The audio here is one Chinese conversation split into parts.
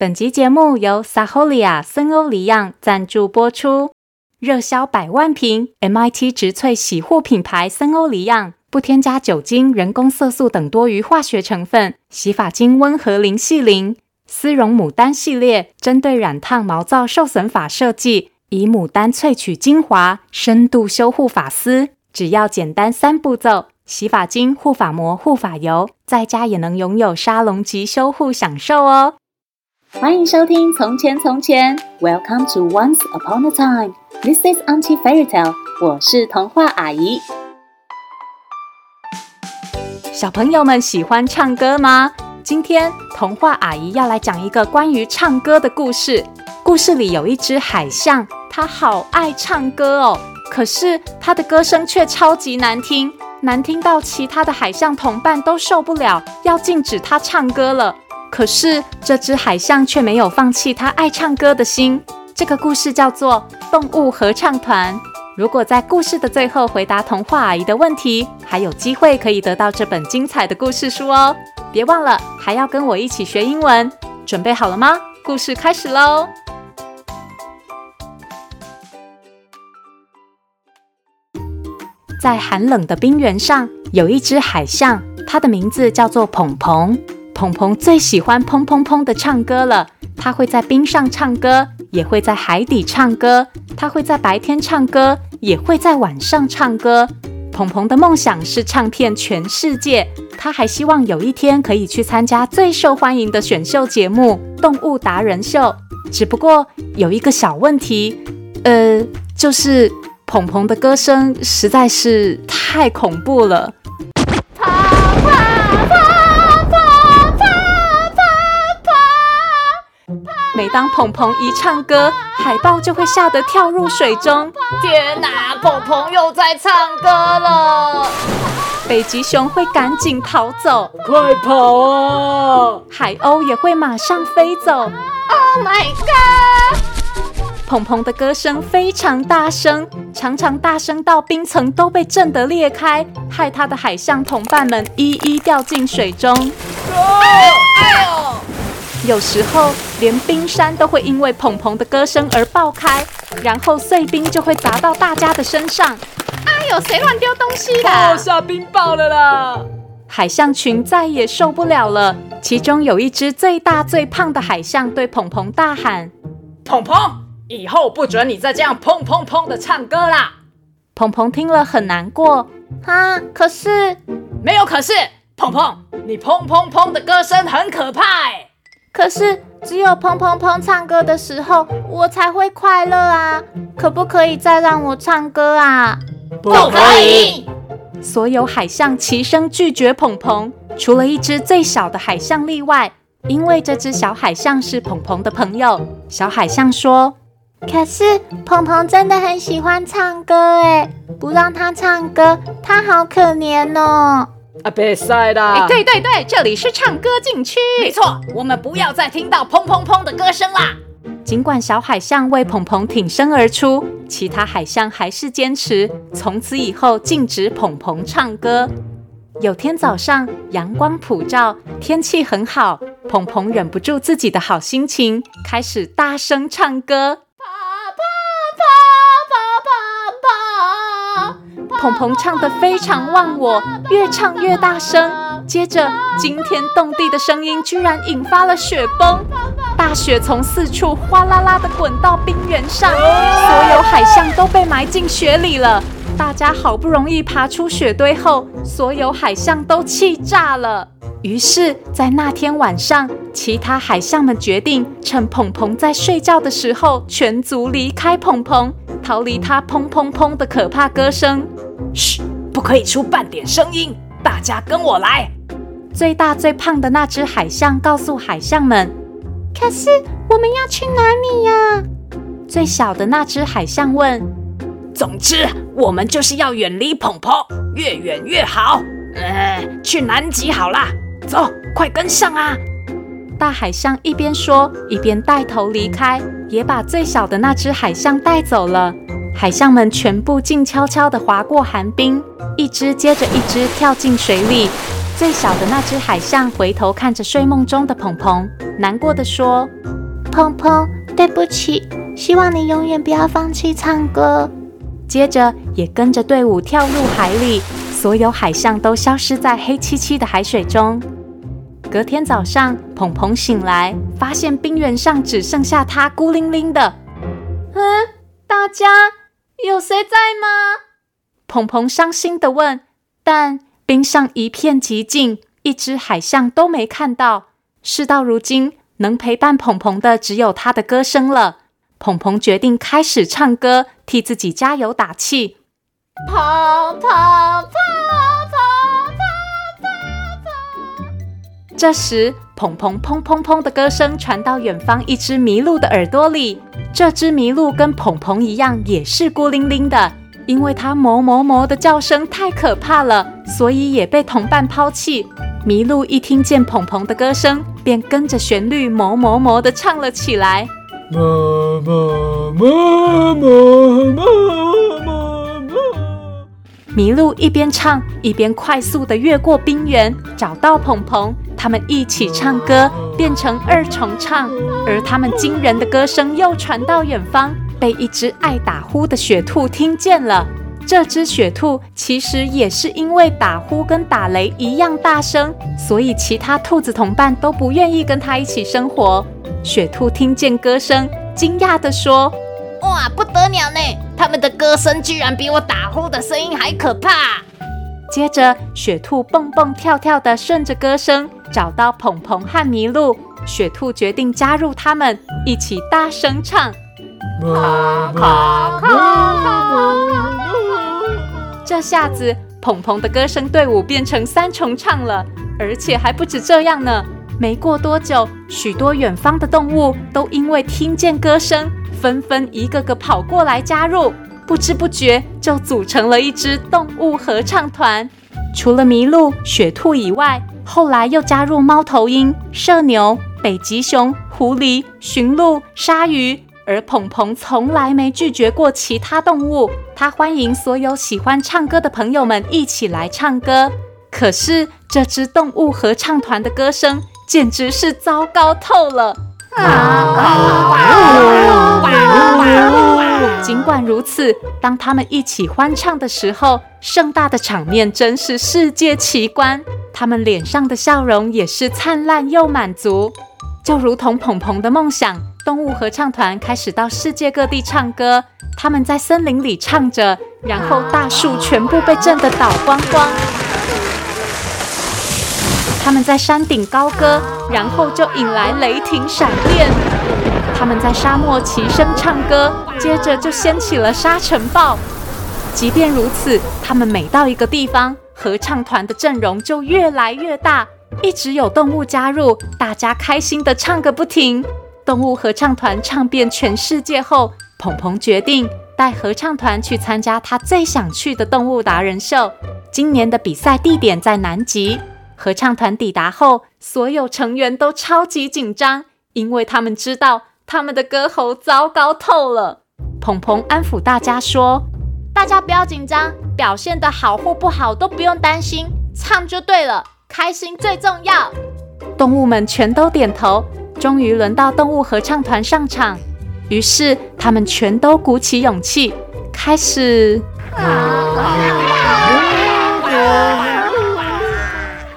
本集节目由 Saholia 森欧黎漾赞助播出。热销百万瓶 MIT 植萃洗护品牌森欧黎漾，不添加酒精、人工色素等多余化学成分，洗发精温和零细鳞。丝绒牡丹系列针对染烫、毛躁、受损发设计，以牡丹萃取精华，深度修护发丝。只要简单三步骤：洗发精、护发膜、护发油，在家也能拥有沙龙级修护享受哦。欢迎收听《从前从前》，Welcome to Once Upon a Time。This is Auntie Fairy Tale。我是童话阿姨。小朋友们喜欢唱歌吗？今天童话阿姨要来讲一个关于唱歌的故事。故事里有一只海象，它好爱唱歌哦，可是它的歌声却超级难听，难听到其他的海象同伴都受不了，要禁止它唱歌了。可是这只海象却没有放弃它爱唱歌的心。这个故事叫做《动物合唱团》。如果在故事的最后回答童话阿姨的问题，还有机会可以得到这本精彩的故事书哦。别忘了还要跟我一起学英文，准备好了吗？故事开始喽！在寒冷的冰原上，有一只海象，它的名字叫做澎澎。鹏鹏最喜欢砰砰砰的唱歌了。它会在冰上唱歌，也会在海底唱歌。它会在白天唱歌，也会在晚上唱歌。鹏鹏的梦想是唱遍全世界。他还希望有一天可以去参加最受欢迎的选秀节目《动物达人秀》。只不过有一个小问题，呃，就是鹏鹏的歌声实在是太恐怖了。每当鹏鹏一唱歌，海豹就会吓得跳入水中。天哪，鹏鹏又在唱歌了！北极熊会赶紧逃走，快跑啊！海鸥也会马上飞走。Oh my god！鹏鹏的歌声非常大声，常常大声到冰层都被震得裂开，害他的海象同伴们一一掉进水中。哎呦！有时候，连冰山都会因为澎澎的歌声而爆开，然后碎冰就会砸到大家的身上。哎呦，谁乱丢东西的？哦，下冰雹了啦！海象群再也受不了了。其中有一只最大最胖的海象对澎澎大喊：“澎澎，以后不准你再这样砰砰砰的唱歌啦！”澎澎听了很难过。啊，可是没有可是，澎澎，你砰砰砰的歌声很可怕哎。可是只有砰砰砰唱歌的时候，我才会快乐啊！可不可以再让我唱歌啊？不可以！所有海象齐声拒绝澎澎，除了一只最小的海象例外，因为这只小海象是澎澎的朋友。小海象说：“可是澎澎真的很喜欢唱歌，哎，不让他唱歌，他好可怜哦。”啊，别塞啦！对对对，这里是唱歌禁区。没错，我们不要再听到砰砰砰的歌声啦。尽管小海象为鹏鹏挺身而出，其他海象还是坚持从此以后禁止鹏鹏唱歌。有天早上，阳光普照，天气很好，鹏鹏忍不住自己的好心情，开始大声唱歌。鹏鹏唱得非常忘我，越唱越大声。接着，惊天动地的声音居然引发了雪崩，大雪从四处哗啦啦地滚到冰原上，所有海象都被埋进雪里了。大家好不容易爬出雪堆后，所有海象都气炸了。于是，在那天晚上，其他海象们决定趁澎澎在睡觉的时候，全族离开鹏鹏，逃离他砰砰砰的可怕歌声。嘘，不可以出半点声音！大家跟我来。最大最胖的那只海象告诉海象们：“可是我们要去哪里呀？”最小的那只海象问：“总之，我们就是要远离澎澎，越远越好。呃，去南极好啦，走，快跟上啊！”大海象一边说，一边带头离开，也把最小的那只海象带走了。海象们全部静悄悄地划过寒冰，一只接着一只跳进水里，最小的那只海象回头看着睡梦中的芃芃，难过地说：“芃芃，对不起，希望你永远不要放弃唱歌。”接着也跟着队伍跳入海里，所有海象都消失在黑漆漆的海水中。隔天早上，芃芃醒来，发现冰原上只剩下他孤零零的。嗯，大家有谁在吗？鹏鹏伤心的问。但冰上一片寂静，一只海象都没看到。事到如今，能陪伴鹏鹏的只有他的歌声了。鹏鹏决定开始唱歌，替自己加油打气。跑跑跑这时，芃芃砰砰砰的歌声传到远方一只麋鹿的耳朵里。这只麋鹿跟芃芃一样，也是孤零零的，因为它哞哞哞的叫声太可怕了，所以也被同伴抛弃。麋鹿一听见芃芃的歌声，便跟着旋律哞哞哞的唱了起来。妈妈妈妈妈妈。麋鹿一边唱，一边快速地越过冰原，找到芃芃。他们一起唱歌，变成二重唱。而他们惊人的歌声又传到远方，被一只爱打呼的雪兔听见了。这只雪兔其实也是因为打呼跟打雷一样大声，所以其他兔子同伴都不愿意跟它一起生活。雪兔听见歌声，惊讶地说：“哇，不得了呢！”他们的歌声居然比我打呼的声音还可怕。接着，雪兔蹦蹦跳跳地顺着歌声找到鹏鹏和麋鹿。雪兔决定加入他们，一起大声唱。这下子，鹏鹏的歌声队伍变成三重唱了，而且还不止这样呢。没过多久，许多远方的动物都因为听见歌声。纷纷一个个跑过来加入，不知不觉就组成了一支动物合唱团。除了麋鹿、雪兔以外，后来又加入猫头鹰、射牛、北极熊、狐狸、驯鹿、鲨鱼。而芃芃从来没拒绝过其他动物，它欢迎所有喜欢唱歌的朋友们一起来唱歌。可是这只动物合唱团的歌声简直是糟糕透了。尽管如此，当他们一起欢唱的时候，盛大的场面真是世界奇观。他们脸上的笑容也是灿烂又满足，就如同鹏鹏的梦想。动物合唱团开始到世界各地唱歌，他们在森林里唱着，然后大树全部被震得倒光光。他们在山顶高歌，然后就引来雷霆闪电；他们在沙漠齐声唱歌，接着就掀起了沙尘暴。即便如此，他们每到一个地方，合唱团的阵容就越来越大，一直有动物加入，大家开心地唱个不停。动物合唱团唱遍全世界后，鹏鹏决定带合唱团去参加他最想去的动物达人秀。今年的比赛地点在南极。合唱团抵达后，所有成员都超级紧张，因为他们知道他们的歌喉糟糕透了。鹏鹏安抚大家说：“大家不要紧张，表现得好或不好都不用担心，唱就对了，开心最重要。”动物们全都点头。终于轮到动物合唱团上场，于是他们全都鼓起勇气，开始。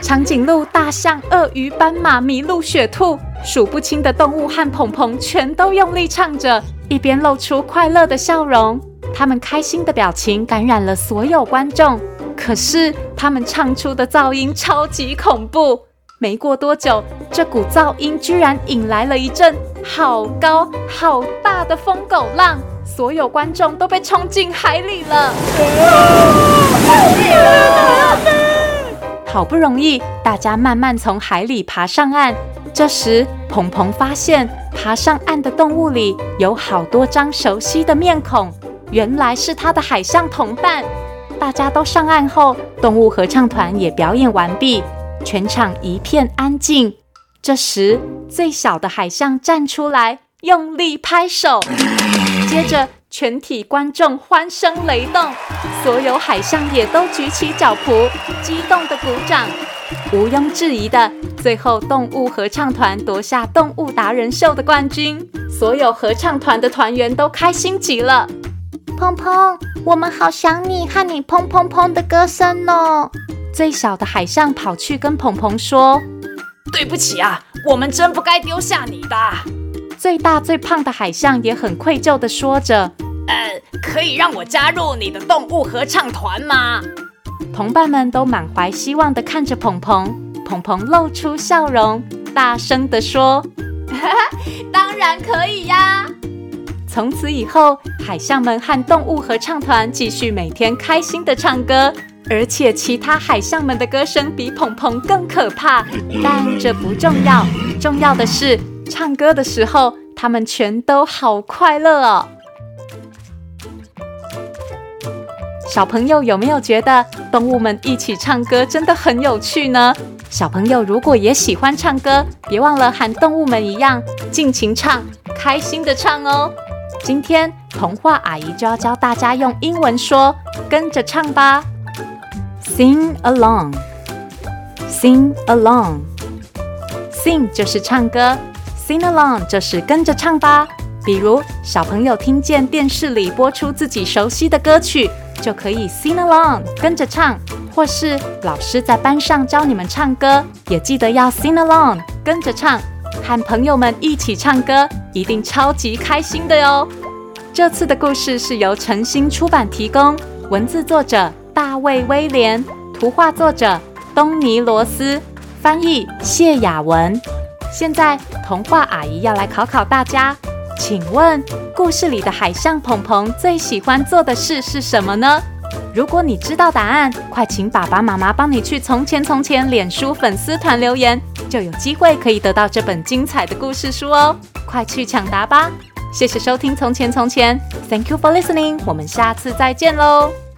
长颈鹿、大象、鳄鱼、斑马、麋鹿、雪兔，数不清的动物和芃芃全都用力唱着，一边露出快乐的笑容。他们开心的表情感染了所有观众。可是，他们唱出的噪音超级恐怖。没过多久，这股噪音居然引来了一阵好高好大的疯狗浪，所有观众都被冲进海里了。啊啊好不容易，大家慢慢从海里爬上岸。这时，鹏鹏发现爬上岸的动物里有好多张熟悉的面孔，原来是他的海象同伴。大家都上岸后，动物合唱团也表演完毕，全场一片安静。这时，最小的海象站出来，用力拍手，接着。全体观众欢声雷动，所有海象也都举起脚蹼，激动地鼓掌。毋庸置疑的，最后动物合唱团夺下动物达人秀的冠军，所有合唱团的团员都开心极了。澎澎，我们好想你和你砰砰砰的歌声哦！最小的海象跑去跟鹏鹏说：“对不起啊，我们真不该丢下你的。”最大最胖的海象也很愧疚的说着：“呃，可以让我加入你的动物合唱团吗？”同伴们都满怀希望的看着鹏鹏，鹏鹏露出笑容，大声的说：“哈哈，当然可以呀！”从此以后，海象们和动物合唱团继续每天开心的唱歌，而且其他海象们的歌声比鹏鹏更可怕。但这不重要，重要的是。唱歌的时候，他们全都好快乐哦。小朋友有没有觉得动物们一起唱歌真的很有趣呢？小朋友如果也喜欢唱歌，别忘了和动物们一样尽情唱，开心的唱哦。今天童话阿姨就要教大家用英文说，跟着唱吧。Sing along，sing along，sing 就是唱歌。Sing along 就是跟着唱吧。比如小朋友听见电视里播出自己熟悉的歌曲，就可以 sing along 跟着唱；或是老师在班上教你们唱歌，也记得要 sing along 跟着唱。和朋友们一起唱歌，一定超级开心的哟。这次的故事是由晨星出版提供，文字作者大卫威廉，图画作者东尼罗斯，翻译谢雅文。现在，童话阿姨要来考考大家，请问故事里的海象澎澎最喜欢做的事是什么呢？如果你知道答案，快请爸爸妈妈帮你去《从前从前》脸书粉丝团留言，就有机会可以得到这本精彩的故事书哦！快去抢答吧！谢谢收听《从前从前》，Thank you for listening，我们下次再见喽。